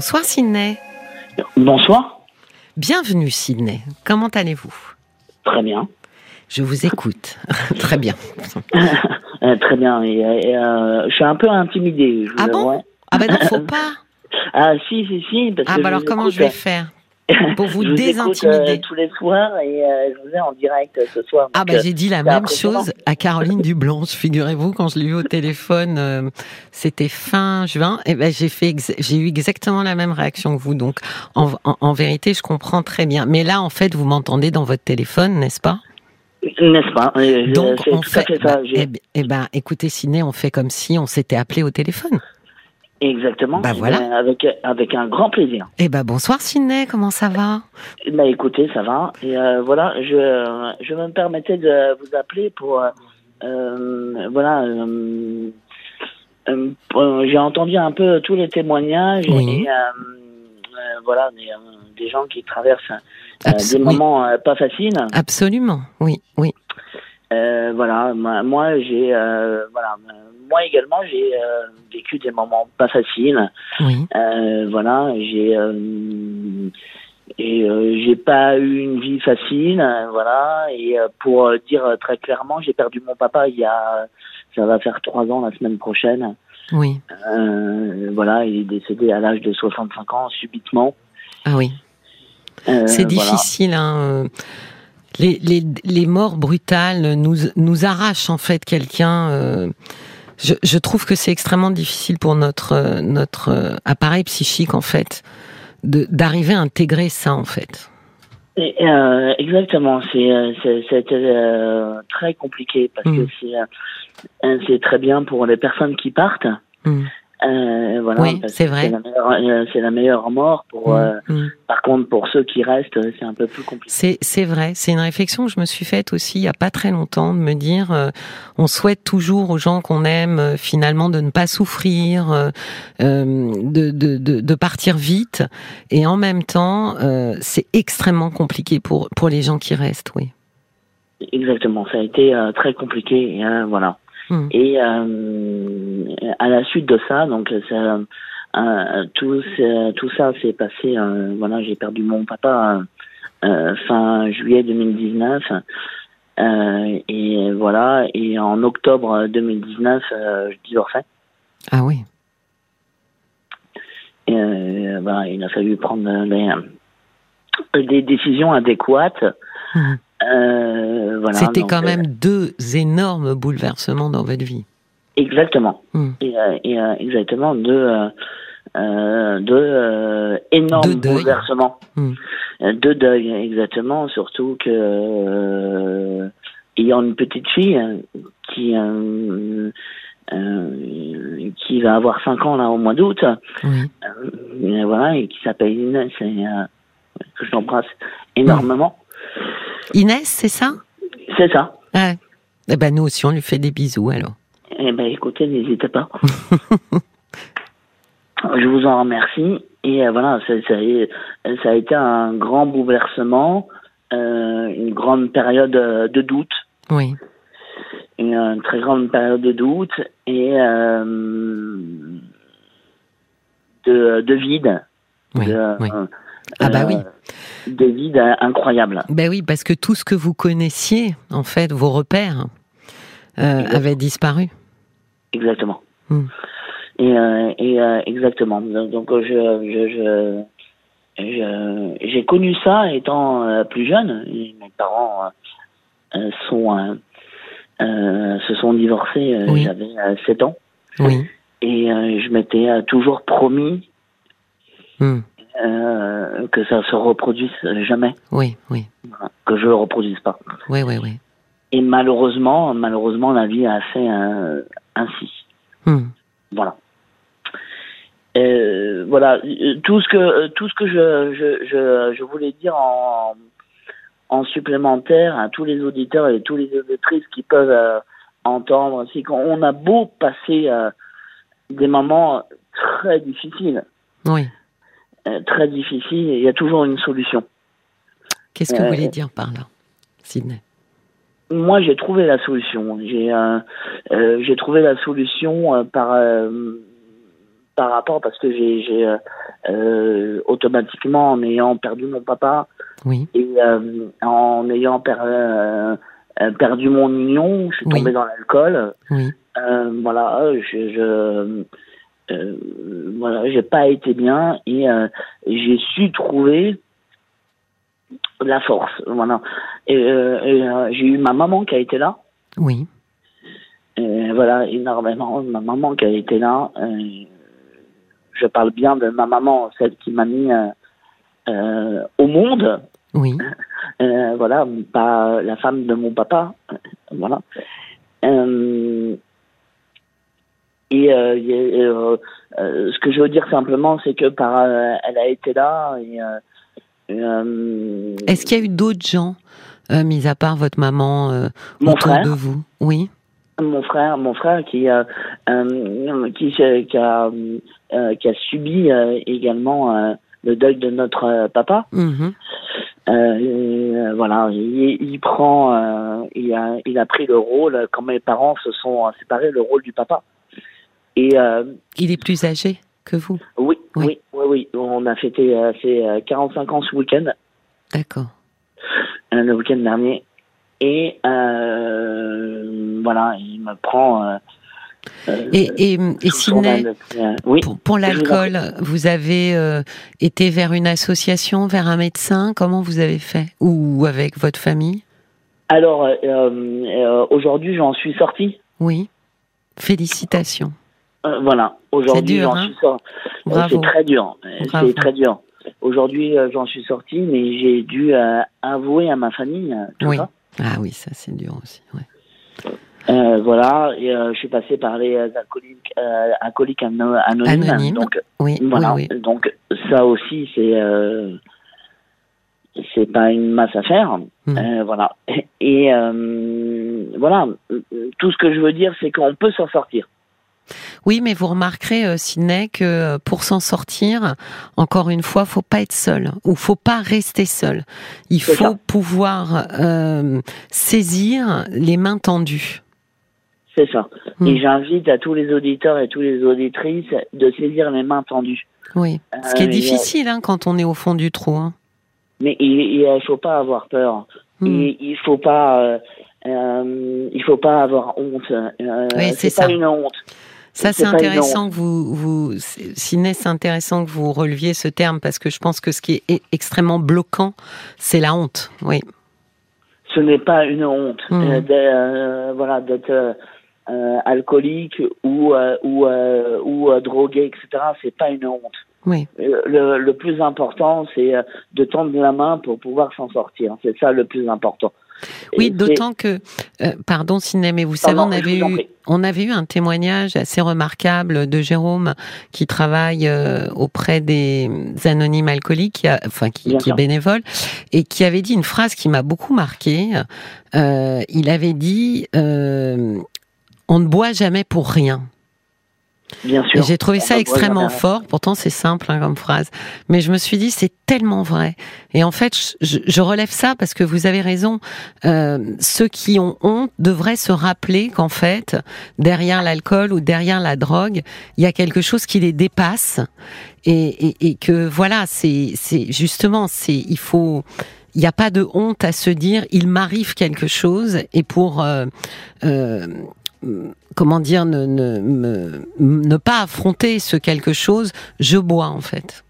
Bonsoir Sydney. Bonsoir. Bienvenue Sydney. Comment allez-vous? Très bien. Je vous écoute. Très bien. Euh, très bien. Et, et, euh, je suis un peu intimidé. Je Ah bon? Ah ben non, faut pas. Ah si, si, si. Parce Ah que bah alors comment écoute, je vais euh, faire? pour vous je écoute, désintimider euh, tous les soirs et euh, je vous ai en direct euh, ce soir. Ah bah euh, j'ai dit la même chose à Caroline Dublanche. Figurez-vous quand je l'ai eu au téléphone, euh, c'était fin juin. Et ben j'ai fait, j'ai eu exactement la même réaction que vous. Donc en, en- en vérité, je comprends très bien. Mais là, en fait, vous m'entendez dans votre téléphone, n'est-ce pas? N'est-ce pas? Euh, Donc on fait. ça. Eh, eh ben, écoutez, Ciné, on fait comme si on s'était appelé au téléphone. Exactement. Bah, voilà. Euh, avec, avec un grand plaisir. Eh ben bonsoir Ciné, comment ça va? Bah écoutez, ça va. Et euh, voilà, je, je me permettais de vous appeler pour... euh, euh, voilà... euh, euh, J'ai entendu un peu tous les témoignages Oui. et euh, euh, voilà des, euh, des gens qui traversent euh, des moments euh, pas faciles. Absolument, oui, oui. Euh, voilà, moi, moi, j'ai euh, voilà, moi également j'ai euh, vécu des moments pas faciles. Oui, Euh, voilà, j'ai euh, et euh, j'ai pas eu une vie facile, voilà. Et euh, pour dire très clairement, j'ai perdu mon papa il y a, ça va faire trois ans la semaine prochaine. oui. Euh, voilà, il est décédé à l'âge de 65 ans subitement. Ah oui. Euh, C'est voilà. difficile. Hein. Les, les, les morts brutales nous, nous arrachent en fait quelqu'un. euh, Je, je trouve que c'est extrêmement difficile pour notre, euh, notre euh, appareil psychique en fait de- d'arriver à intégrer ça en fait. Et, euh, exactement, c'est euh, c'est- c'était euh, très compliqué parce que Mm. c'est euh, c'est très bien pour les personnes qui partent. Mm. Euh, voilà, Oui, c'est vrai. euh, C'est la meilleure mort pour. Mm, euh, mm. par contre, pour ceux qui restent, euh, c'est un peu plus compliqué. C'est vrai, c'est une réflexion que je me suis faite aussi il y a pas très longtemps de me dire euh, on souhaite toujours aux gens qu'on aime euh, finalement de ne pas souffrir, de, de, de, de partir vite et en même temps euh, c'est extrêmement compliqué pour pour les gens qui restent, oui. Exactement, ça a été euh, très compliqué, hein, voilà. Mm. Et euh, à la suite de ça, donc ça, tout, ça- tout ça s'est passé. euh, voilà, j'ai perdu mon papa euh, fin juillet 2019. Euh, et voilà, et en octobre 2019, euh, je divorçais. Ah oui. Et, euh, il a fallu prendre les, des décisions adéquates. Mm. Euh, voilà, C'était quand euh, même deux énormes bouleversements dans votre vie. Exactement. Mm. Et, euh, et, exactement deux, euh, deux euh, énormes bouleversements. Mm. Euh, Deux deuils, exactement. Surtout que euh, ayant une petite fille euh, qui euh, euh, qui va avoir 5 ans là au mois d'août, voilà, et qui s'appelle Inès, et euh, que je l'embrasse énormément. Inès, c'est ça? C'est ça. Ouais. Eh ben nous aussi on lui fait des bisous alors. Eh ben, écoutez, n'hésitez pas. Je vous en remercie. Et euh, voilà, ça, ça, a- ça a été un grand bouleversement, euh, une grande période euh, de doute, Oui. une, euh, très grande période de doute et euh, de, de vide. Oui. de, oui. Ah bah oui. De vide incroyable. Ben oui, parce que tout ce que vous connaissiez, en fait, vos repères, euh, avaient disparu. Exactement. Hmm. Et, euh, et euh, exactement. Donc je, je, je, je- j'ai connu ça étant euh, plus jeune. Et mes parents sont se sont divorcés. Oui. J'avais euh, 7 ans Oui. et je m'étais toujours promis Hmm. Euh, que ça se reproduise jamais, Oui, oui. Que je le reproduise pas. Oui, oui, oui. Et malheureusement, malheureusement, la vie a fait euh, ainsi. Hmm. Voilà. Euh, voilà, tout ce que tout ce que je je, je, je voulais dire en en supplémentaire à tous les auditeurs et tous les auditrices qui peuvent euh, entendre, c'est qu'on a beau passer euh, des moments très difficiles, Oui. Euh, très difficiles, il y a toujours une solution. Qu'est-ce que vous Euh, voulez dire par là, Sydney Moi, j'ai trouvé la solution. J'ai euh, euh, j'ai trouvé la solution euh, par euh, par rapport parce que j'ai, j'ai euh, euh, automatiquement en ayant perdu mon papa Oui. et euh, en ayant per- euh, euh, perdu mon union, je suis Oui. tombé dans l'alcool. Oui. Euh, voilà, je, je euh, voilà, j'ai pas été bien et euh, j'ai su trouver la force. Voilà. Et, euh, et, j'ai eu ma maman qui a été là. Oui. Et voilà, énormément. Ma maman qui a été là. je parle bien de ma maman, celle qui m'a mis au monde. Oui. Voilà, pas la femme de mon papa. Voilà. Euh, et euh, euh, euh, ce que je veux dire simplement, c'est que par, elle a été là. Et, Est-ce qu'il y a eu d'autres gens, mis à part votre maman, Mon autour frère. de vous? Oui. mon frère, mon frère qui, euh, euh, qui, a, qui a subi également le deuil de notre papa. Mhm. Et, voilà, il, il prend, il, a, il a pris le rôle quand mes parents se sont séparés, le rôle du papa. Et euh, Il est plus âgé que vous oui, Oui. oui, oui, oui, on a fêté euh, ses euh, 45 ans ce week-end, D'accord. euh, le week-end dernier. Et euh, voilà, il me prend. Euh, euh, Et, et, et. Euh, oui. pour, l'alcool, vous avez euh, été vers une association, vers un médecin? Comment vous avez fait? Ou avec votre famille? Alors, euh, euh, aujourd'hui, j'en suis sorti. Oui. Félicitations. Euh, voilà, aujourd'hui, j'en hein suis sorti. C'est très dur. C'est très dur. Aujourd'hui, euh, j'en suis sorti, mais j'ai dû euh, avouer à ma famille euh, tout Oui. ça. Ah oui, ça c'est dur aussi. ouais. Euh, voilà, et euh, je suis passé par les alcooliques, euh, alcooliques ano- anonymes. Anonymes. Donc, Oui, voilà. oui, oui. Donc, ça aussi, c'est c'est pas une masse à faire. Mm. Euh, voilà. Et voilà, tout ce que je veux dire, c'est qu'on peut s'en sortir. Oui, mais vous remarquerez, euh, Sidney, que euh, pour s'en sortir, encore une fois, faut pas être seul ou faut pas rester seul. Il faut ça. pouvoir euh, saisir les mains tendues. C'est ça. Mm. Et j'invite à tous les auditeurs et toutes les auditrices de saisir les mains tendues. Oui. Ce qui est Euh, difficile hein, quand on est au fond du trou. Hein. Mais il ne faut pas avoir peur. Mm. Et il faut pas, euh, il faut pas avoir honte. Oui, c'est pas ça. une honte. Ça, c'est intéressant que vous, vous, Sidney, c'est intéressant que vous releviez ce terme parce que je pense que ce qui est e- extrêmement bloquant, c'est la honte. Oui. Ce n'est pas une honte Mhm. euh, euh, voilà, d'être euh, alcoolique ou ou ou drogué, etc. C'est pas une honte. Oui. Le, le plus important, c'est euh, de tendre la main pour pouvoir s'en sortir. C'est ça le plus important. Oui, d'autant que, euh, pardon Sidney, mais vous savez, on avait eu, on avait eu un témoignage assez remarquable de Jérôme qui travaille euh, auprès des anonymes alcooliques, qui a- enfin qui, est bénévole, et qui avait dit une phrase qui m'a beaucoup marqué. Euh, il avait dit "On ne boit jamais pour rien." Bien sûr. j'ai trouvé ça extrêmement fort. Pourtant, c'est simple hein, comme phrase. Mais je me suis dit, c'est tellement vrai. Et en fait, je, je relève ça parce que vous avez raison. Euh, ceux qui ont honte devraient se rappeler qu'en fait, derrière l'alcool ou derrière la drogue, il y a quelque chose qui les dépasse. Et, et, et que voilà, c'est c'est justement, c'est il faut. Il n'y a pas de honte à se dire il m'arrive quelque chose et pour euh, euh, comment dire, ne, ne, me- ne pas affronter ce quelque chose, je bois en fait.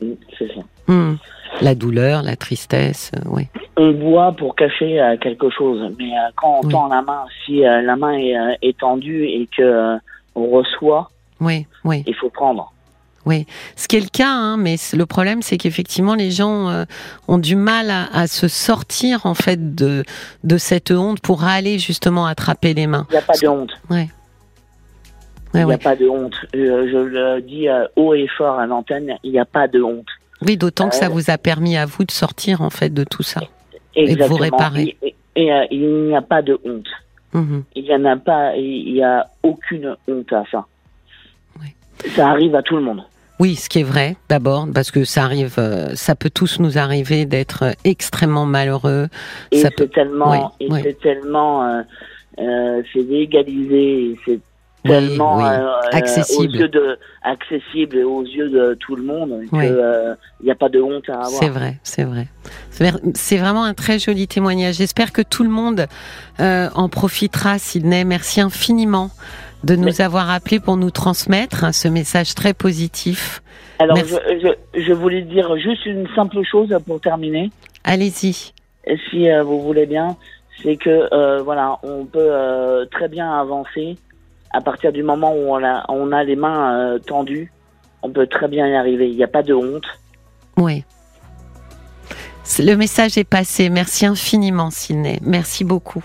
C'est ça. Hmm. La douleur, la tristesse, euh, oui. On boit pour cacher euh, quelque chose, mais euh, quand on Oui. tend la main, si la main est, est tendue et que on reçoit, Oui, oui, il faut prendre. Oui. Ce qui est le cas, hein, mais le problème, c'est qu'effectivement, les gens euh, ont du mal à, à se sortir en fait de de cette honte pour aller justement attraper les mains. Il n'y a pas de honte. Ouais. Il n'y a ouais. pas de honte. Euh, je le dis euh, haut et fort à l'antenne, il n'y a pas de honte. Oui, d'autant que ça Euh, vous a permis à vous de sortir en fait de tout ça. de vous réparer. Et, et, et, il n'y a pas de honte. Mhm. Il n'y en a pas, il n'y a aucune honte à ça. Ça arrive à tout le monde. Oui, ce qui est vrai, d'abord, parce que ça arrive, euh, ça peut tous nous arriver d'être euh, extrêmement malheureux. Et c'est peut- tellement, oui, et oui. c'est tellement, euh, euh, c'est légalisé, c'est tellement oui. euh, Accessible. aux yeux de accessible aux yeux de tout le monde que il n'y a pas de honte à avoir. C'est vrai, c'est vrai. C'est vraiment un très joli témoignage. J'espère que tout le monde en profitera, Sydney. Merci infiniment de nous Mais- avoir appelés pour nous transmettre hein, ce message très positif. Alors je, je, je voulais dire juste une simple chose pour terminer. Allez-y. Si euh, vous voulez bien, c'est que euh, voilà, on peut euh, très bien avancer à partir du moment où on a, on a les mains tendues. On peut très bien y arriver. Il n'y a pas de honte. Oui. Le message est passé. Merci infiniment, Sydney. Merci beaucoup.